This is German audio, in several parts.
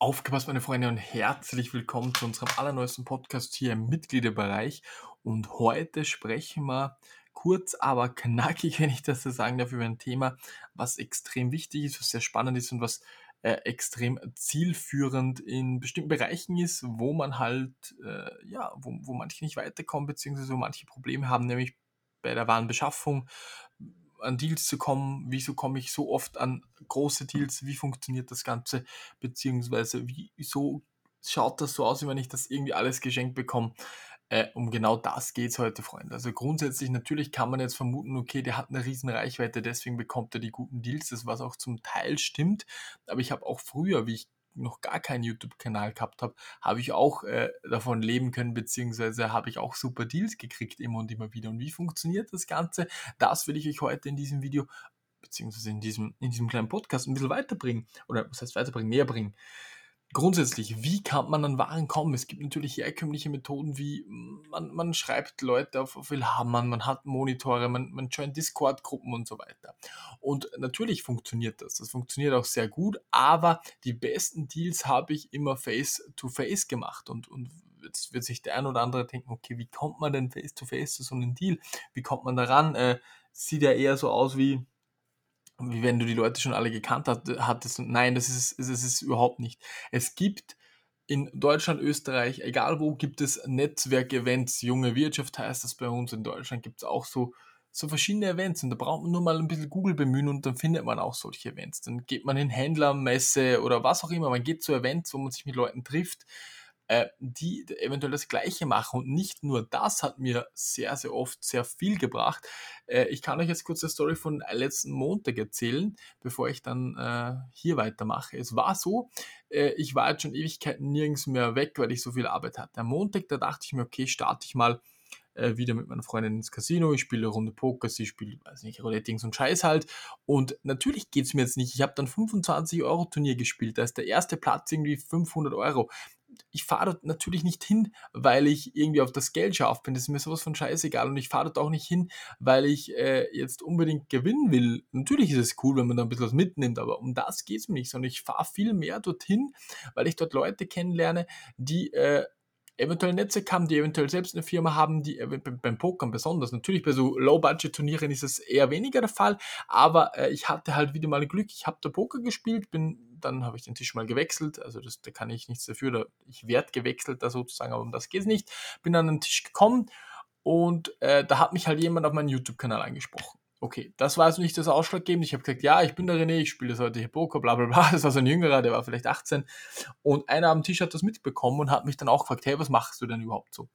Aufgepasst, meine Freunde, und herzlich willkommen zu unserem allerneuesten Podcast hier im Mitgliederbereich. Und heute sprechen wir kurz, aber knackig, wenn ich das so sagen darf, über ein Thema, was extrem wichtig ist, was sehr spannend ist und was äh, extrem zielführend in bestimmten Bereichen ist, wo man halt, äh, ja, wo, wo manche nicht weiterkommen, beziehungsweise wo manche Probleme haben, nämlich bei der Warenbeschaffung, an Deals zu kommen, wieso komme ich so oft an große Deals, wie funktioniert das Ganze, beziehungsweise wieso schaut das so aus, wenn ich das irgendwie alles geschenkt bekomme. Äh, um genau das geht es heute, Freunde. Also grundsätzlich, natürlich kann man jetzt vermuten, okay, der hat eine riesen Reichweite, deswegen bekommt er die guten Deals, das was auch zum Teil stimmt. Aber ich habe auch früher, wie ich noch gar keinen YouTube-Kanal gehabt habe, habe ich auch äh, davon leben können, beziehungsweise habe ich auch super Deals gekriegt immer und immer wieder. Und wie funktioniert das Ganze? Das will ich euch heute in diesem Video, beziehungsweise in diesem, in diesem kleinen Podcast ein bisschen weiterbringen. Oder was heißt weiterbringen? Näher bringen grundsätzlich, wie kann man an Waren kommen? Es gibt natürlich herkömmliche Methoden, wie man, man schreibt Leute auf, auf Willhammern, man hat Monitore, man, man joint Discord-Gruppen und so weiter. Und natürlich funktioniert das. Das funktioniert auch sehr gut, aber die besten Deals habe ich immer face-to-face -face gemacht. Und, und jetzt wird sich der ein oder andere denken, okay, wie kommt man denn face-to-face -face zu so einem Deal? Wie kommt man daran? Äh, sieht ja eher so aus wie wie wenn du die Leute schon alle gekannt hat, hattest. Und nein, das ist, das ist überhaupt nicht. Es gibt in Deutschland, Österreich, egal wo, gibt es Netzwerkevents. Junge Wirtschaft heißt das bei uns. In Deutschland gibt es auch so, so verschiedene Events. Und da braucht man nur mal ein bisschen Google bemühen und dann findet man auch solche Events. Dann geht man in Händlermesse oder was auch immer. Man geht zu Events, wo man sich mit Leuten trifft äh, die eventuell das Gleiche machen. Und nicht nur das hat mir sehr, sehr oft sehr viel gebracht. Äh, ich kann euch jetzt kurz die Story von letzten Montag erzählen, bevor ich dann äh, hier weitermache. Es war so, ich war jetzt schon Ewigkeiten nirgends mehr weg, weil ich so viel Arbeit hatte. Am Montag, da dachte ich mir, okay, starte ich mal wieder mit meiner Freundin ins Casino, ich spiele eine Runde Poker, sie spielt, weiß nicht, Roulette, ein Scheiß halt. Und natürlich geht es mir jetzt nicht, ich habe dann 25 Euro Turnier gespielt, da ist der erste Platz irgendwie 500 Euro ich fahre dort natürlich nicht hin, weil ich irgendwie auf das Geld scharf bin. Das ist mir sowas von scheißegal. Und ich fahre dort auch nicht hin, weil ich äh, jetzt unbedingt gewinnen will. Natürlich ist es cool, wenn man da ein bisschen was mitnimmt, aber um das geht es mir nicht, sondern ich fahre viel mehr dorthin, weil ich dort Leute kennenlerne, die äh, eventuell Netzwerk haben, die eventuell selbst eine Firma haben, die äh, beim Pokern besonders. Natürlich bei so Low-Budget-Turnieren ist es eher weniger der Fall, aber äh, ich hatte halt wieder mal Glück. Ich habe da Poker gespielt, bin dann habe ich den Tisch mal gewechselt, also das, da kann ich nichts dafür, da, ich werde gewechselt da sozusagen, aber um das geht es nicht. Bin an den Tisch gekommen und äh, da hat mich halt jemand auf meinen YouTube-Kanal angesprochen. Okay, das war also nicht das Ausschlaggebende. Ich habe gesagt, ja, ich bin der René, ich spiele das heute hier Poker, bla bla bla. Das war so ein Jüngerer, der war vielleicht 18. Und einer am Tisch hat das mitbekommen und hat mich dann auch gefragt, hey, was machst du denn überhaupt so?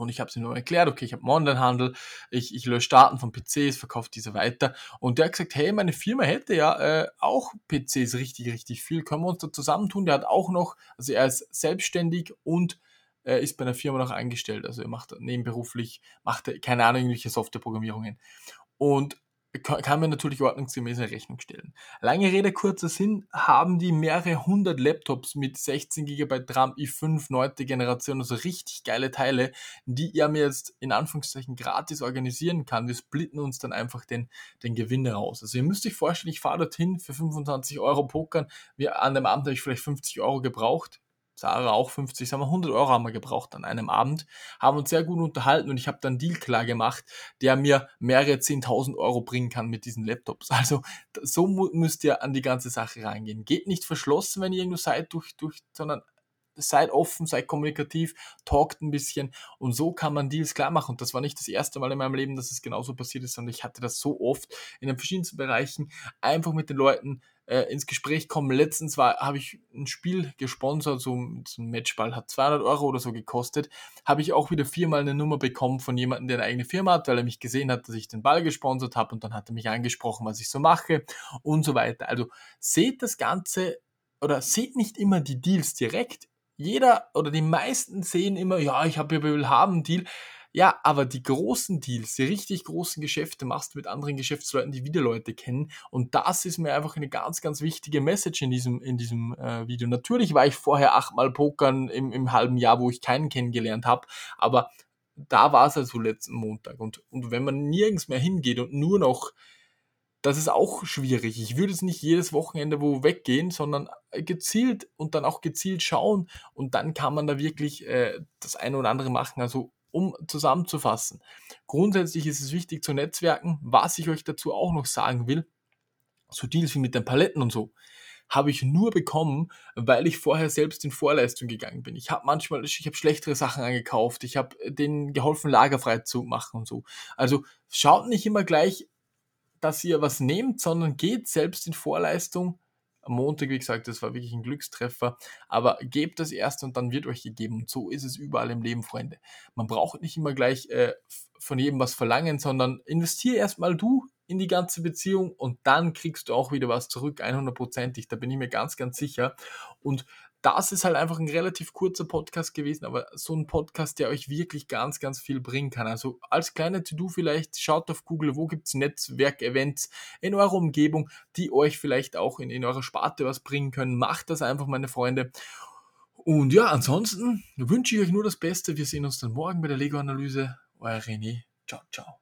Und ich habe es ihm nur erklärt, okay, ich habe einen Online-Handel, ich, ich lösche Daten von PCs, verkaufe diese weiter. Und der hat gesagt, hey, meine Firma hätte ja äh, auch PCs richtig, richtig viel. Können wir uns da zusammentun? Der hat auch noch, also er ist selbstständig und äh, ist bei einer Firma noch eingestellt. Also er macht nebenberuflich, macht keine Ahnung, irgendwelche Softwareprogrammierungen und kann mir natürlich ordnungsgemäß eine Rechnung stellen. Lange Rede, kurzer Sinn, haben die mehrere hundert Laptops mit 16 GB RAM i5 neunte Generation, also richtig geile Teile, die er mir jetzt in Anführungszeichen gratis organisieren kann. Wir splitten uns dann einfach den, den Gewinn raus. Also ihr müsst euch vorstellen, ich fahre dorthin für 25 Euro pokern. Wir, an dem Abend habe ich vielleicht 50 Euro gebraucht. Sarah auch 50, sagen wir 100 Euro haben wir gebraucht an einem Abend, haben uns sehr gut unterhalten und ich habe dann Deal klar gemacht, der mir mehrere 10.000 Euro bringen kann mit diesen Laptops. Also so müsst ihr an die ganze Sache reingehen. Geht nicht verschlossen, wenn ihr irgendwo seid, durch, durch, sondern seid offen, seid kommunikativ, talkt ein bisschen und so kann man Deals klar machen. Und das war nicht das erste Mal in meinem Leben, dass es genauso passiert ist, sondern ich hatte das so oft in den verschiedensten Bereichen, einfach mit den Leuten äh, ins Gespräch kommen. Letztens habe ich ein Spiel gesponsert, so, so ein Matchball, hat 200 Euro oder so gekostet. Habe ich auch wieder viermal eine Nummer bekommen von jemandem, der eine eigene Firma hat, weil er mich gesehen hat, dass ich den Ball gesponsert habe und dann hat er mich angesprochen, was ich so mache und so weiter. Also seht das Ganze oder seht nicht immer die Deals direkt. Jeder oder die meisten sehen immer, ja, ich habe hier will haben einen Deal. Ja, aber die großen Deals, die richtig großen Geschäfte machst du mit anderen Geschäftsleuten, die wieder Leute kennen. Und das ist mir einfach eine ganz, ganz wichtige Message in diesem, in diesem äh, Video. Natürlich war ich vorher achtmal pokern im, im halben Jahr, wo ich keinen kennengelernt habe, aber da war es also letzten Montag. Und, und wenn man nirgends mehr hingeht und nur noch das ist auch schwierig. Ich würde es nicht jedes Wochenende wo weggehen, sondern gezielt und dann auch gezielt schauen und dann kann man da wirklich äh, das eine oder andere machen. Also um zusammenzufassen. Grundsätzlich ist es wichtig zu netzwerken. Was ich euch dazu auch noch sagen will, so Deals wie mit den Paletten und so, habe ich nur bekommen, weil ich vorher selbst in Vorleistung gegangen bin. Ich habe manchmal, ich habe schlechtere Sachen angekauft, ich habe denen geholfen, lagerfrei zu machen und so. Also schaut nicht immer gleich, dass ihr was nehmt, sondern geht selbst in Vorleistung. Am Montag, wie gesagt, das war wirklich ein Glückstreffer, aber gebt das erst und dann wird euch gegeben. Und so ist es überall im Leben, Freunde. Man braucht nicht immer gleich äh, von jedem was verlangen, sondern investier erstmal du in die ganze Beziehung und dann kriegst du auch wieder was zurück, 100%ig, da bin ich mir ganz, ganz sicher. Und das ist halt einfach ein relativ kurzer Podcast gewesen, aber so ein Podcast, der euch wirklich ganz, ganz viel bringen kann. Also als kleine To-Do vielleicht, schaut auf Google, wo gibt es Netzwerkevents in eurer Umgebung, die euch vielleicht auch in, in eurer Sparte was bringen können. Macht das einfach, meine Freunde. Und ja, ansonsten wünsche ich euch nur das Beste. Wir sehen uns dann morgen bei der Lego-Analyse. Euer René. Ciao, ciao.